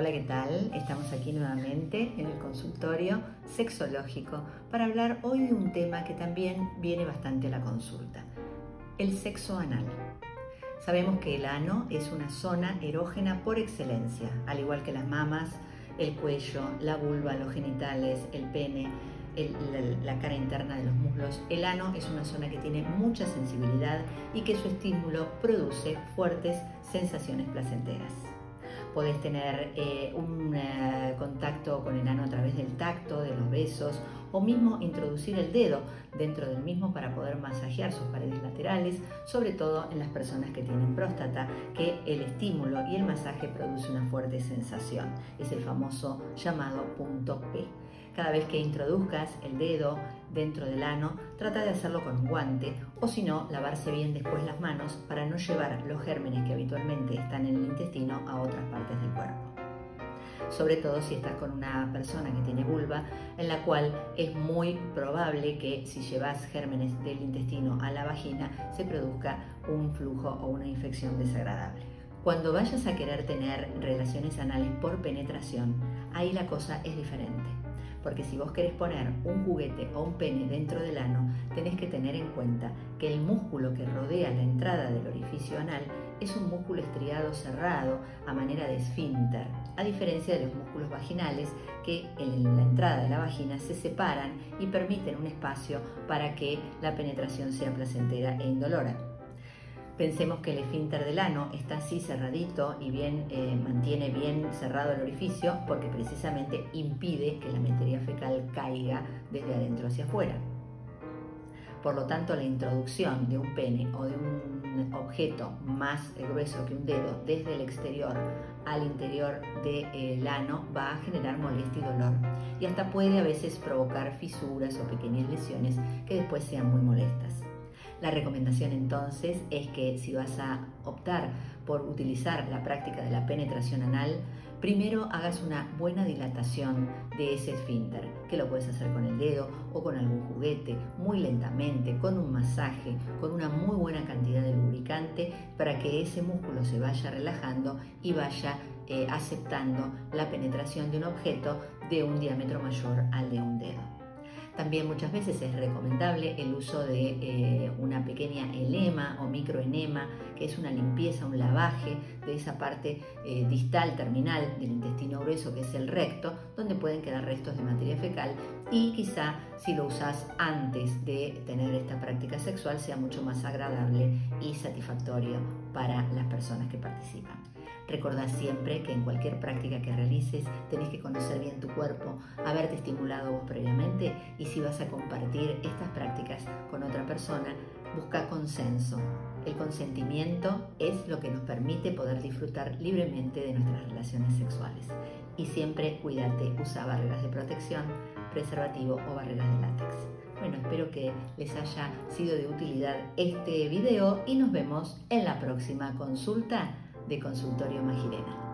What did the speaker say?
Hola, ¿qué tal? Estamos aquí nuevamente en el consultorio sexológico para hablar hoy de un tema que también viene bastante a la consulta, el sexo anal. Sabemos que el ano es una zona erógena por excelencia, al igual que las mamas, el cuello, la vulva, los genitales, el pene, la, cara interna de los muslos. El ano es una zona que tiene mucha sensibilidad y que su estímulo produce fuertes sensaciones placenteras. Podés tener eh, un eh, contacto con el ano a través del tacto, de los besos o mismo introducir el dedo dentro del mismo para poder masajear sus paredes laterales, sobre todo en las personas que tienen próstata, que el estímulo y el masaje produce una fuerte sensación. Es el famoso llamado punto P. Cada vez que introduzcas el dedo dentro del ano, trata de hacerlo con un guante o si no, lavarse bien después las manos para no llevar los gérmenes que habitualmente están en el intestino a otras partes del cuerpo. Sobre todo si estás con una persona que tiene vulva, en la cual es muy probable que si llevas gérmenes del intestino a la vagina se produzca un flujo o una infección desagradable. Cuando vayas a querer tener relaciones anales por penetración, ahí la cosa es diferente porque si vos querés poner un juguete o un pene dentro del ano, tenés que tener en cuenta que el músculo que rodea la entrada del orificio anal es un músculo estriado cerrado a manera de esfínter, a diferencia de los músculos vaginales que en la entrada de la vagina se separan y permiten un espacio para que la penetración sea placentera e indolora. Pensemos que el esfínter del ano está así cerradito y bien eh, mantiene bien cerrado el orificio porque precisamente impide que la materia fecal caiga desde adentro hacia afuera. Por lo tanto, la introducción de un pene o de un objeto más grueso que un dedo desde el exterior al interior del ano va a generar molestia y dolor y hasta puede a veces provocar fisuras o pequeñas lesiones que después sean muy molestas. La recomendación entonces es que si vas a optar por utilizar la práctica de la penetración anal, primero hagas una buena dilatación de ese esfínter, que lo puedes hacer con el dedo o con algún juguete, muy lentamente, con un masaje, con una muy buena cantidad de lubricante para que ese músculo se vaya relajando y vaya eh, aceptando la penetración de un objeto de un diámetro mayor al de un dedo. También muchas veces es recomendable el uso de eh, una pequeña enema o microenema, que es una limpieza, un lavaje de esa parte eh, distal terminal del intestino grueso, que es el recto, donde pueden quedar restos de materia fecal y quizá si lo usas antes de tener esta práctica sexual sea mucho más agradable y satisfactorio para las personas que participan. Recordá siempre que en cualquier práctica que realices tenés que conocer bien tu cuerpo, haberte estimulado vos previamente y si vas a compartir estas prácticas con otra persona, busca consenso. El consentimiento es lo que nos permite poder disfrutar libremente de nuestras relaciones sexuales. Y siempre cuídate, usa barreras de protección, preservativo o barreras de látex. Bueno, espero que les haya sido de utilidad este video y nos vemos en la próxima consulta de Consultorio Magirena.